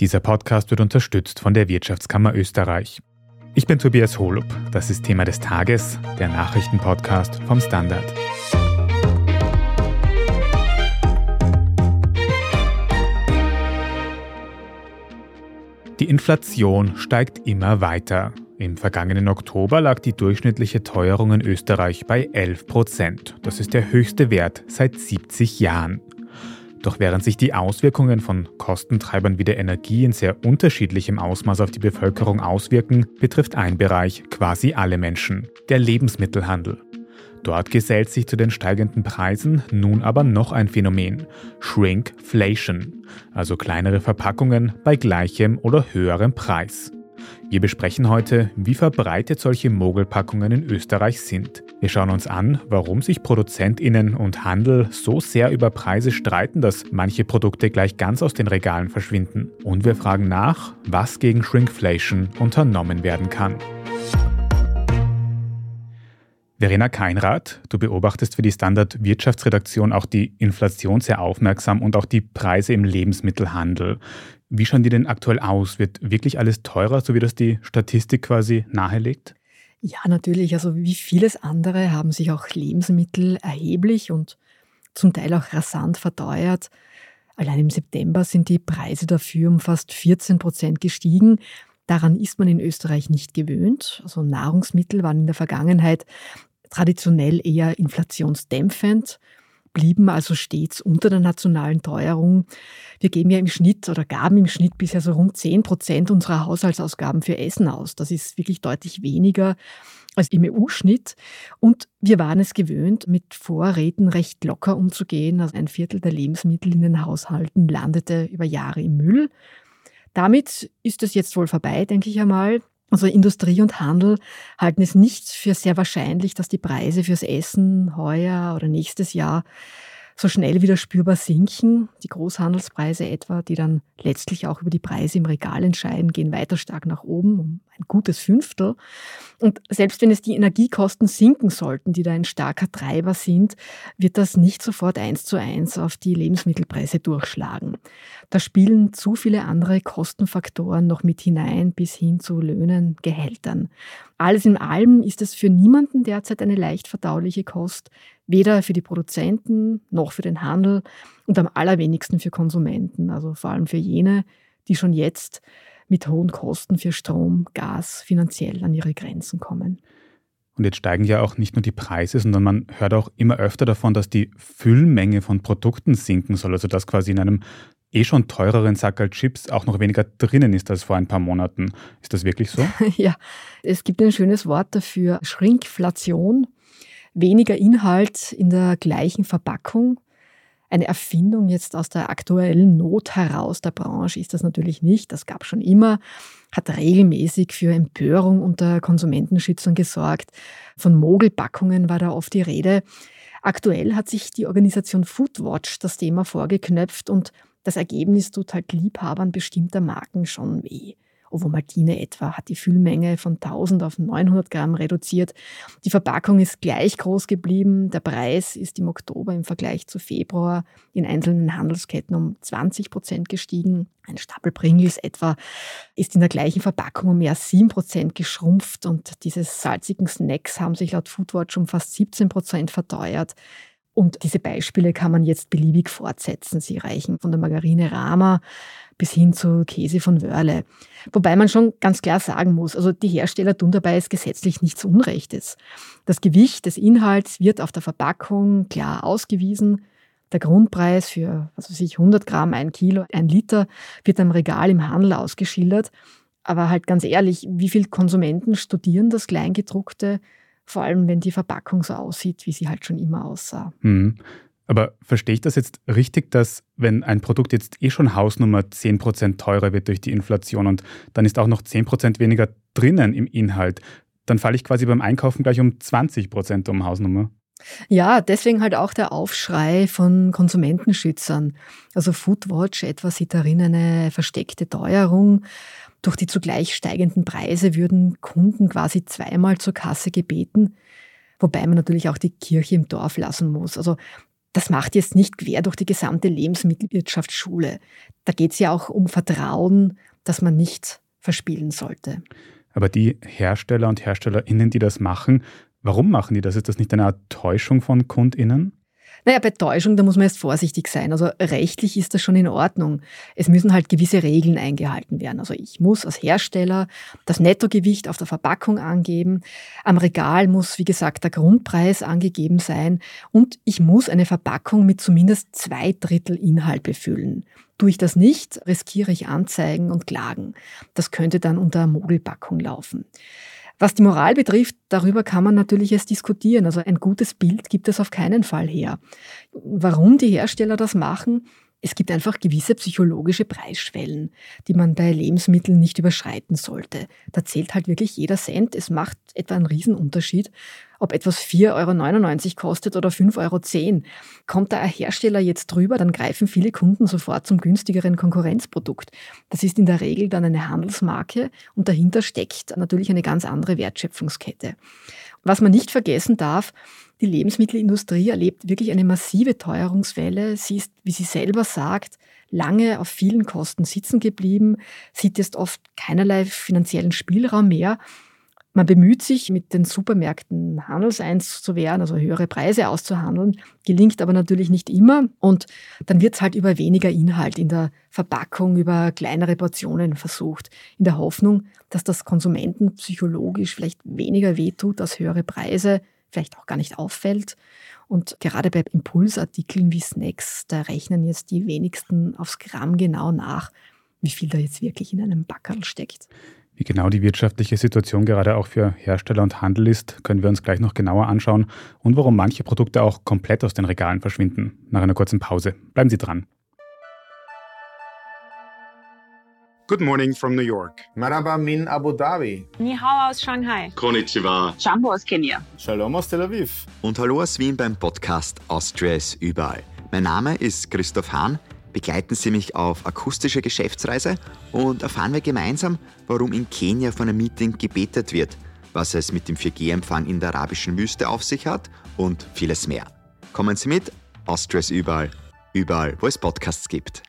Dieser Podcast wird unterstützt von der Wirtschaftskammer Österreich. Ich bin Tobias Holub. Das ist Thema des Tages, der Nachrichtenpodcast vom Standard. Die Inflation steigt immer weiter. Im vergangenen Oktober lag die durchschnittliche Teuerung in Österreich bei 11 Prozent. Das ist der höchste Wert seit 70 Jahren. Doch während sich die Auswirkungen von Kostentreibern wie der Energie in sehr unterschiedlichem Ausmaß auf die Bevölkerung auswirken, betrifft ein Bereich quasi alle Menschen, der Lebensmittelhandel. Dort gesellt sich zu den steigenden Preisen nun aber noch ein Phänomen, Shrinkflation, also kleinere Verpackungen bei gleichem oder höherem Preis. Wir besprechen heute, wie verbreitet solche Mogelpackungen in Österreich sind. Wir schauen uns an, warum sich Produzentinnen und Handel so sehr über Preise streiten, dass manche Produkte gleich ganz aus den Regalen verschwinden. Und wir fragen nach, was gegen Shrinkflation unternommen werden kann. Verena Keinrath, du beobachtest für die Standard Wirtschaftsredaktion auch die Inflation sehr aufmerksam und auch die Preise im Lebensmittelhandel. Wie schauen die denn aktuell aus? Wird wirklich alles teurer, so wie das die Statistik quasi nahelegt? Ja, natürlich. Also wie vieles andere haben sich auch Lebensmittel erheblich und zum Teil auch rasant verteuert. Allein im September sind die Preise dafür um fast 14 Prozent gestiegen. Daran ist man in Österreich nicht gewöhnt. Also Nahrungsmittel waren in der Vergangenheit traditionell eher inflationsdämpfend blieben also stets unter der nationalen Teuerung. Wir geben ja im Schnitt oder gaben im Schnitt bisher so rund 10 Prozent unserer Haushaltsausgaben für Essen aus. Das ist wirklich deutlich weniger als im EU-Schnitt. Und wir waren es gewöhnt, mit Vorräten recht locker umzugehen. Also ein Viertel der Lebensmittel in den Haushalten landete über Jahre im Müll. Damit ist es jetzt wohl vorbei, denke ich einmal. Also Industrie und Handel halten es nicht für sehr wahrscheinlich, dass die Preise fürs Essen heuer oder nächstes Jahr so schnell wieder spürbar sinken. Die Großhandelspreise etwa, die dann letztlich auch über die Preise im Regal entscheiden, gehen weiter stark nach oben, um ein gutes Fünftel. Und selbst wenn es die Energiekosten sinken sollten, die da ein starker Treiber sind, wird das nicht sofort eins zu eins auf die Lebensmittelpreise durchschlagen. Da spielen zu viele andere Kostenfaktoren noch mit hinein, bis hin zu Löhnen, Gehältern. Alles in allem ist es für niemanden derzeit eine leicht verdauliche Kost, weder für die Produzenten noch für den Handel und am allerwenigsten für Konsumenten, also vor allem für jene, die schon jetzt mit hohen Kosten für Strom, Gas finanziell an ihre Grenzen kommen. Und jetzt steigen ja auch nicht nur die Preise, sondern man hört auch immer öfter davon, dass die Füllmenge von Produkten sinken soll. Also dass quasi in einem eh schon teureren Sackerl Chips auch noch weniger drinnen ist als vor ein paar Monaten. Ist das wirklich so? ja, es gibt ein schönes Wort dafür, Schrinkflation. Weniger Inhalt in der gleichen Verpackung eine Erfindung jetzt aus der aktuellen Not heraus der Branche ist das natürlich nicht. Das gab schon immer, hat regelmäßig für Empörung unter Konsumentenschützern gesorgt. Von Mogelpackungen war da oft die Rede. Aktuell hat sich die Organisation Foodwatch das Thema vorgeknöpft und das Ergebnis tut halt Liebhabern bestimmter Marken schon weh. Ovomaltine etwa hat die Füllmenge von 1000 auf 900 Gramm reduziert. Die Verpackung ist gleich groß geblieben. Der Preis ist im Oktober im Vergleich zu Februar in einzelnen Handelsketten um 20 Prozent gestiegen. Ein Stapel Pringles etwa ist in der gleichen Verpackung um mehr als 7 Prozent geschrumpft und diese salzigen Snacks haben sich laut Foodwatch um fast 17 Prozent verteuert. Und diese Beispiele kann man jetzt beliebig fortsetzen. Sie reichen von der Margarine Rama bis hin zu Käse von Wörle. Wobei man schon ganz klar sagen muss, also die Hersteller tun dabei es gesetzlich nichts Unrechtes. Das Gewicht des Inhalts wird auf der Verpackung klar ausgewiesen. Der Grundpreis für, was weiß ich, 100 Gramm, ein Kilo, ein Liter wird am Regal im Handel ausgeschildert. Aber halt ganz ehrlich, wie viele Konsumenten studieren das Kleingedruckte? Vor allem, wenn die Verpackung so aussieht, wie sie halt schon immer aussah. Mhm. Aber verstehe ich das jetzt richtig, dass wenn ein Produkt jetzt eh schon Hausnummer 10% teurer wird durch die Inflation und dann ist auch noch 10% weniger drinnen im Inhalt, dann falle ich quasi beim Einkaufen gleich um 20% um Hausnummer? Ja, deswegen halt auch der Aufschrei von Konsumentenschützern. Also Foodwatch etwa sieht darin eine versteckte Teuerung. Durch die zugleich steigenden Preise würden Kunden quasi zweimal zur Kasse gebeten, wobei man natürlich auch die Kirche im Dorf lassen muss. Also das macht jetzt nicht quer durch die gesamte Lebensmittelwirtschaftsschule. Da geht es ja auch um Vertrauen, das man nicht verspielen sollte. Aber die Hersteller und Herstellerinnen, die das machen, warum machen die das? Ist das nicht eine Art Täuschung von Kundinnen? Naja, bei Täuschung, da muss man jetzt vorsichtig sein. Also rechtlich ist das schon in Ordnung. Es müssen halt gewisse Regeln eingehalten werden. Also ich muss als Hersteller das Nettogewicht auf der Verpackung angeben. Am Regal muss, wie gesagt, der Grundpreis angegeben sein. Und ich muss eine Verpackung mit zumindest zwei Drittel Inhalt befüllen. Tue ich das nicht, riskiere ich Anzeigen und Klagen. Das könnte dann unter Mogelpackung laufen. Was die Moral betrifft, darüber kann man natürlich erst diskutieren. Also ein gutes Bild gibt es auf keinen Fall her. Warum die Hersteller das machen, es gibt einfach gewisse psychologische Preisschwellen, die man bei Lebensmitteln nicht überschreiten sollte. Da zählt halt wirklich jeder Cent. Es macht etwa einen Riesenunterschied, ob etwas 4,99 Euro kostet oder 5,10 Euro. Kommt da ein Hersteller jetzt drüber, dann greifen viele Kunden sofort zum günstigeren Konkurrenzprodukt. Das ist in der Regel dann eine Handelsmarke und dahinter steckt natürlich eine ganz andere Wertschöpfungskette. Was man nicht vergessen darf, die Lebensmittelindustrie erlebt wirklich eine massive Teuerungswelle. Sie ist, wie sie selber sagt, lange auf vielen Kosten sitzen geblieben, sieht jetzt oft keinerlei finanziellen Spielraum mehr. Man bemüht sich, mit den Supermärkten handelseins zu werden, also höhere Preise auszuhandeln, gelingt aber natürlich nicht immer. Und dann wird es halt über weniger Inhalt in der Verpackung, über kleinere Portionen versucht, in der Hoffnung, dass das Konsumenten psychologisch vielleicht weniger wehtut als höhere Preise, vielleicht auch gar nicht auffällt. Und gerade bei Impulsartikeln wie Snacks, da rechnen jetzt die wenigsten aufs Gramm genau nach, wie viel da jetzt wirklich in einem Backerl steckt. Wie genau die wirtschaftliche Situation gerade auch für Hersteller und Handel ist, können wir uns gleich noch genauer anschauen und warum manche Produkte auch komplett aus den Regalen verschwinden. Nach einer kurzen Pause. Bleiben Sie dran. Good morning from New York. Marhaba min Abu Dhabi. Ni hao aus Shanghai. Konnichiwa. Jambo aus Kenia. Shalom aus Tel Aviv. Und hallo aus Wien beim Podcast Austria ist überall. Mein Name ist Christoph Hahn. Begleiten Sie mich auf akustische Geschäftsreise und erfahren wir gemeinsam, warum in Kenia von einem Meeting gebetet wird, was es mit dem 4G-Empfang in der arabischen Wüste auf sich hat und vieles mehr. Kommen Sie mit, Austria ist überall. Überall, wo es Podcasts gibt.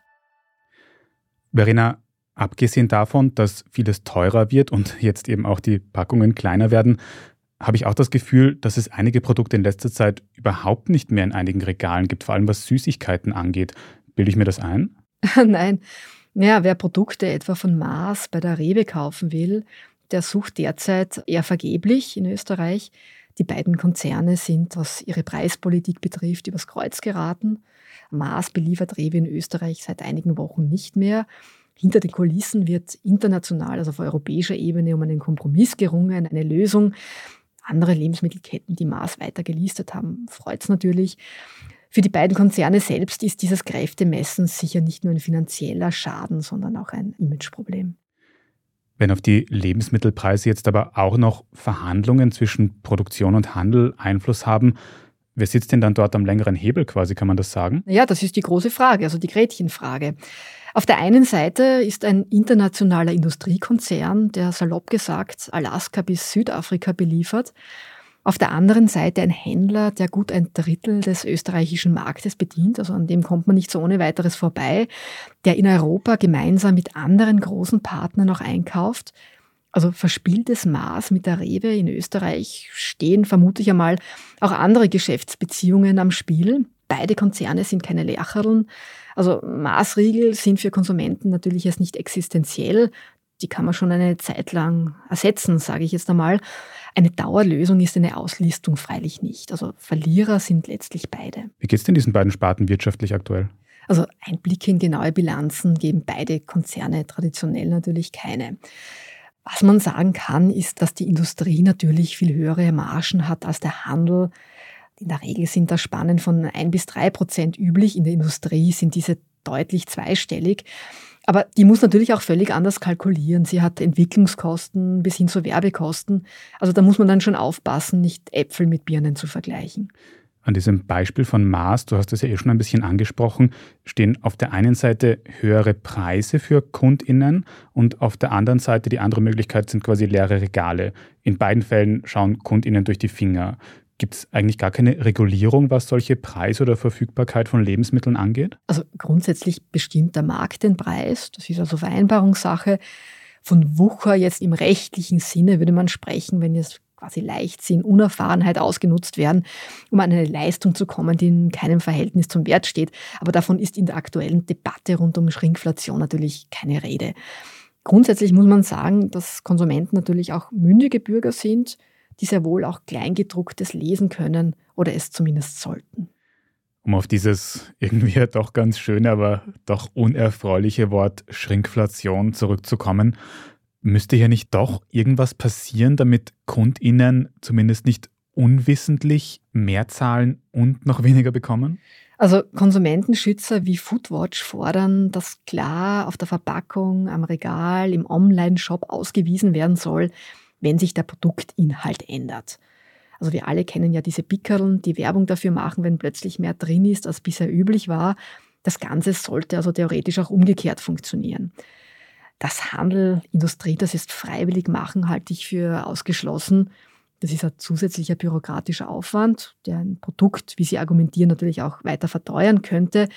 Verena, Abgesehen davon, dass vieles teurer wird und jetzt eben auch die Packungen kleiner werden, habe ich auch das Gefühl, dass es einige Produkte in letzter Zeit überhaupt nicht mehr in einigen Regalen gibt, vor allem was Süßigkeiten angeht. Bilde ich mir das ein? Nein. Ja, wer Produkte etwa von Mars bei der Rewe kaufen will, der sucht derzeit eher vergeblich in Österreich. Die beiden Konzerne sind, was ihre Preispolitik betrifft, übers Kreuz geraten. Mars beliefert Rewe in Österreich seit einigen Wochen nicht mehr. Hinter den Kulissen wird international, also auf europäischer Ebene, um einen Kompromiss gerungen, eine Lösung. Andere Lebensmittelketten, die Maß weiter gelistet haben, freut es natürlich. Für die beiden Konzerne selbst ist dieses Kräftemessen sicher nicht nur ein finanzieller Schaden, sondern auch ein Imageproblem. Wenn auf die Lebensmittelpreise jetzt aber auch noch Verhandlungen zwischen Produktion und Handel Einfluss haben, wer sitzt denn dann dort am längeren Hebel quasi, kann man das sagen? Ja, das ist die große Frage, also die Gretchenfrage. Auf der einen Seite ist ein internationaler Industriekonzern, der salopp gesagt Alaska bis Südafrika beliefert. Auf der anderen Seite ein Händler, der gut ein Drittel des österreichischen Marktes bedient, also an dem kommt man nicht so ohne weiteres vorbei, der in Europa gemeinsam mit anderen großen Partnern auch einkauft. Also verspieltes Maß mit der Rewe in Österreich stehen vermutlich einmal auch andere Geschäftsbeziehungen am Spiel. Beide Konzerne sind keine Lercherln. Also Maßriegel sind für Konsumenten natürlich erst nicht existenziell. Die kann man schon eine Zeit lang ersetzen, sage ich jetzt einmal. Eine Dauerlösung ist eine Auslistung freilich nicht. Also Verlierer sind letztlich beide. Wie geht es denn diesen beiden Sparten wirtschaftlich aktuell? Also Einblicke in genaue Bilanzen geben beide Konzerne traditionell natürlich keine. Was man sagen kann, ist, dass die Industrie natürlich viel höhere Margen hat als der Handel. In der Regel sind da Spannen von ein bis drei Prozent üblich. In der Industrie sind diese deutlich zweistellig. Aber die muss natürlich auch völlig anders kalkulieren. Sie hat Entwicklungskosten bis hin zu Werbekosten. Also da muss man dann schon aufpassen, nicht Äpfel mit Birnen zu vergleichen. An diesem Beispiel von Mars, du hast es ja eh schon ein bisschen angesprochen, stehen auf der einen Seite höhere Preise für KundInnen und auf der anderen Seite die andere Möglichkeit sind quasi leere Regale. In beiden Fällen schauen KundInnen durch die Finger. Gibt es eigentlich gar keine Regulierung, was solche Preise oder Verfügbarkeit von Lebensmitteln angeht? Also grundsätzlich bestimmt der Markt den Preis. Das ist also Vereinbarungssache. Von Wucher jetzt im rechtlichen Sinne würde man sprechen, wenn jetzt quasi Leichtsinn, Unerfahrenheit ausgenutzt werden, um an eine Leistung zu kommen, die in keinem Verhältnis zum Wert steht. Aber davon ist in der aktuellen Debatte rund um Schrinkflation natürlich keine Rede. Grundsätzlich muss man sagen, dass Konsumenten natürlich auch mündige Bürger sind, die sehr wohl auch Kleingedrucktes lesen können oder es zumindest sollten. Um auf dieses irgendwie doch ganz schöne, aber doch unerfreuliche Wort Schrinkflation zurückzukommen, müsste hier nicht doch irgendwas passieren, damit KundInnen zumindest nicht unwissentlich mehr zahlen und noch weniger bekommen? Also Konsumentenschützer wie Foodwatch fordern, dass klar auf der Verpackung, am Regal, im Online-Shop ausgewiesen werden soll, wenn sich der Produktinhalt ändert. Also wir alle kennen ja diese Pickerln, die Werbung dafür machen, wenn plötzlich mehr drin ist, als bisher üblich war. Das Ganze sollte also theoretisch auch umgekehrt funktionieren. Das Handel, Industrie, das ist freiwillig machen, halte ich für ausgeschlossen. Das ist ein zusätzlicher bürokratischer Aufwand, der ein Produkt, wie Sie argumentieren, natürlich auch weiter verteuern könnte.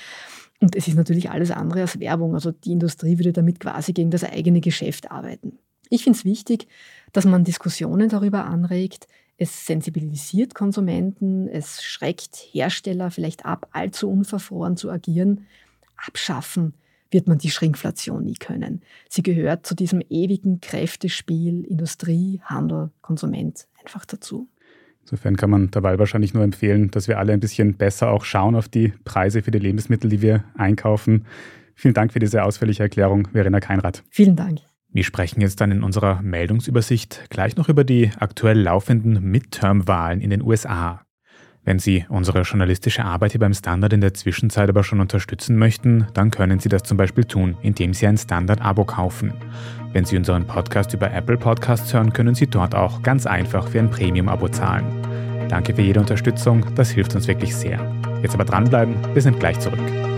Und es ist natürlich alles andere als Werbung. Also die Industrie würde damit quasi gegen das eigene Geschäft arbeiten. Ich finde es wichtig, dass man Diskussionen darüber anregt. Es sensibilisiert Konsumenten, es schreckt Hersteller vielleicht ab, allzu unverfroren zu agieren. Abschaffen wird man die Schrinkflation nie können. Sie gehört zu diesem ewigen Kräftespiel Industrie, Handel, Konsument einfach dazu. Insofern kann man dabei wahrscheinlich nur empfehlen, dass wir alle ein bisschen besser auch schauen auf die Preise für die Lebensmittel, die wir einkaufen. Vielen Dank für diese ausführliche Erklärung, Verena Keinrad. Vielen Dank. Wir sprechen jetzt dann in unserer Meldungsübersicht gleich noch über die aktuell laufenden Midterm-Wahlen in den USA. Wenn Sie unsere journalistische Arbeit hier beim Standard in der Zwischenzeit aber schon unterstützen möchten, dann können Sie das zum Beispiel tun, indem Sie ein Standard-Abo kaufen. Wenn Sie unseren Podcast über Apple Podcasts hören, können Sie dort auch ganz einfach für ein Premium-Abo zahlen. Danke für jede Unterstützung, das hilft uns wirklich sehr. Jetzt aber dranbleiben, wir sind gleich zurück.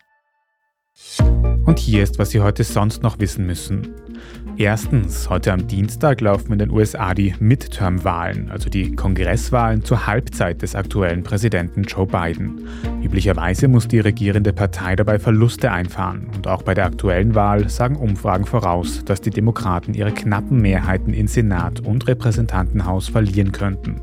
Und hier ist, was Sie heute sonst noch wissen müssen. Erstens, heute am Dienstag laufen in den USA die Midterm-Wahlen, also die Kongresswahlen zur Halbzeit des aktuellen Präsidenten Joe Biden. Üblicherweise muss die regierende Partei dabei Verluste einfahren und auch bei der aktuellen Wahl sagen Umfragen voraus, dass die Demokraten ihre knappen Mehrheiten in Senat und Repräsentantenhaus verlieren könnten.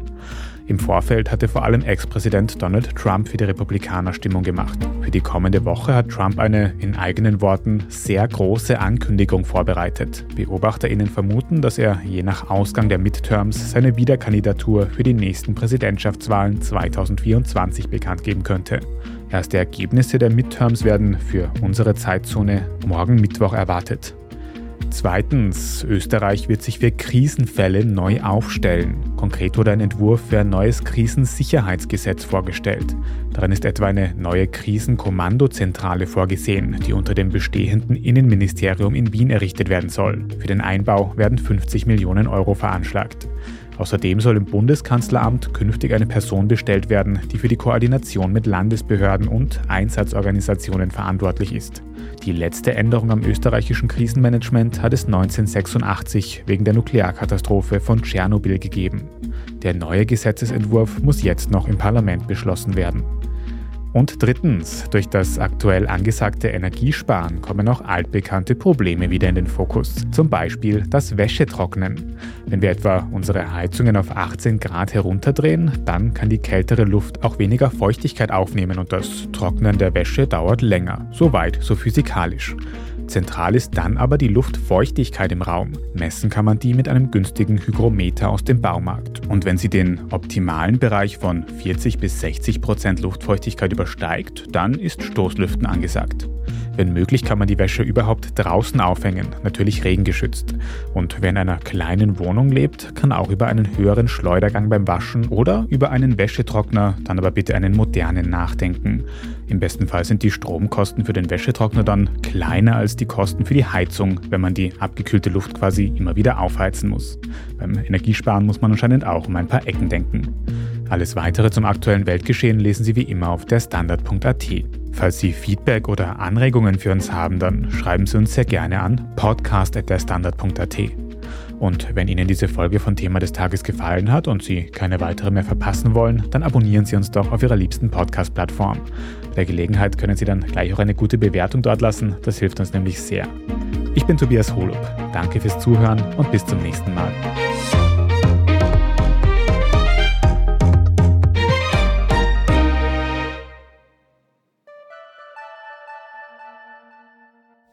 Im Vorfeld hatte vor allem Ex-Präsident Donald Trump für die Republikaner Stimmung gemacht. Für die kommende Woche hat Trump eine, in eigenen Worten, sehr große Ankündigung vorbereitet. BeobachterInnen vermuten, dass er je nach Ausgang der Midterms seine Wiederkandidatur für die nächsten Präsidentschaftswahlen 2024 bekannt geben könnte. Erste Ergebnisse der Midterms werden für unsere Zeitzone morgen Mittwoch erwartet. Zweitens, Österreich wird sich für Krisenfälle neu aufstellen. Konkret wurde ein Entwurf für ein neues Krisensicherheitsgesetz vorgestellt. Darin ist etwa eine neue Krisenkommandozentrale vorgesehen, die unter dem bestehenden Innenministerium in Wien errichtet werden soll. Für den Einbau werden 50 Millionen Euro veranschlagt. Außerdem soll im Bundeskanzleramt künftig eine Person bestellt werden, die für die Koordination mit Landesbehörden und Einsatzorganisationen verantwortlich ist. Die letzte Änderung am österreichischen Krisenmanagement hat es 1986 wegen der Nuklearkatastrophe von Tschernobyl gegeben. Der neue Gesetzesentwurf muss jetzt noch im Parlament beschlossen werden. Und drittens, durch das aktuell angesagte Energiesparen kommen auch altbekannte Probleme wieder in den Fokus. Zum Beispiel das Wäschetrocknen. Wenn wir etwa unsere Heizungen auf 18 Grad herunterdrehen, dann kann die kältere Luft auch weniger Feuchtigkeit aufnehmen und das Trocknen der Wäsche dauert länger. Soweit, so physikalisch. Zentral ist dann aber die Luftfeuchtigkeit im Raum. Messen kann man die mit einem günstigen Hygrometer aus dem Baumarkt. Und wenn sie den optimalen Bereich von 40 bis 60 Prozent Luftfeuchtigkeit übersteigt, dann ist Stoßlüften angesagt. Wenn möglich kann man die Wäsche überhaupt draußen aufhängen, natürlich regengeschützt. Und wer in einer kleinen Wohnung lebt, kann auch über einen höheren Schleudergang beim Waschen oder über einen Wäschetrockner, dann aber bitte einen modernen nachdenken. Im besten Fall sind die Stromkosten für den Wäschetrockner dann kleiner als die Kosten für die Heizung, wenn man die abgekühlte Luft quasi immer wieder aufheizen muss. Beim Energiesparen muss man anscheinend auch um ein paar Ecken denken. Alles weitere zum aktuellen Weltgeschehen lesen Sie wie immer auf der Standard.at. Falls Sie Feedback oder Anregungen für uns haben, dann schreiben Sie uns sehr gerne an podcast.derstandard.at. Und wenn Ihnen diese Folge von Thema des Tages gefallen hat und Sie keine weitere mehr verpassen wollen, dann abonnieren Sie uns doch auf Ihrer liebsten Podcast-Plattform. Bei der Gelegenheit können Sie dann gleich auch eine gute Bewertung dort lassen, das hilft uns nämlich sehr. Ich bin Tobias Holub. Danke fürs Zuhören und bis zum nächsten Mal.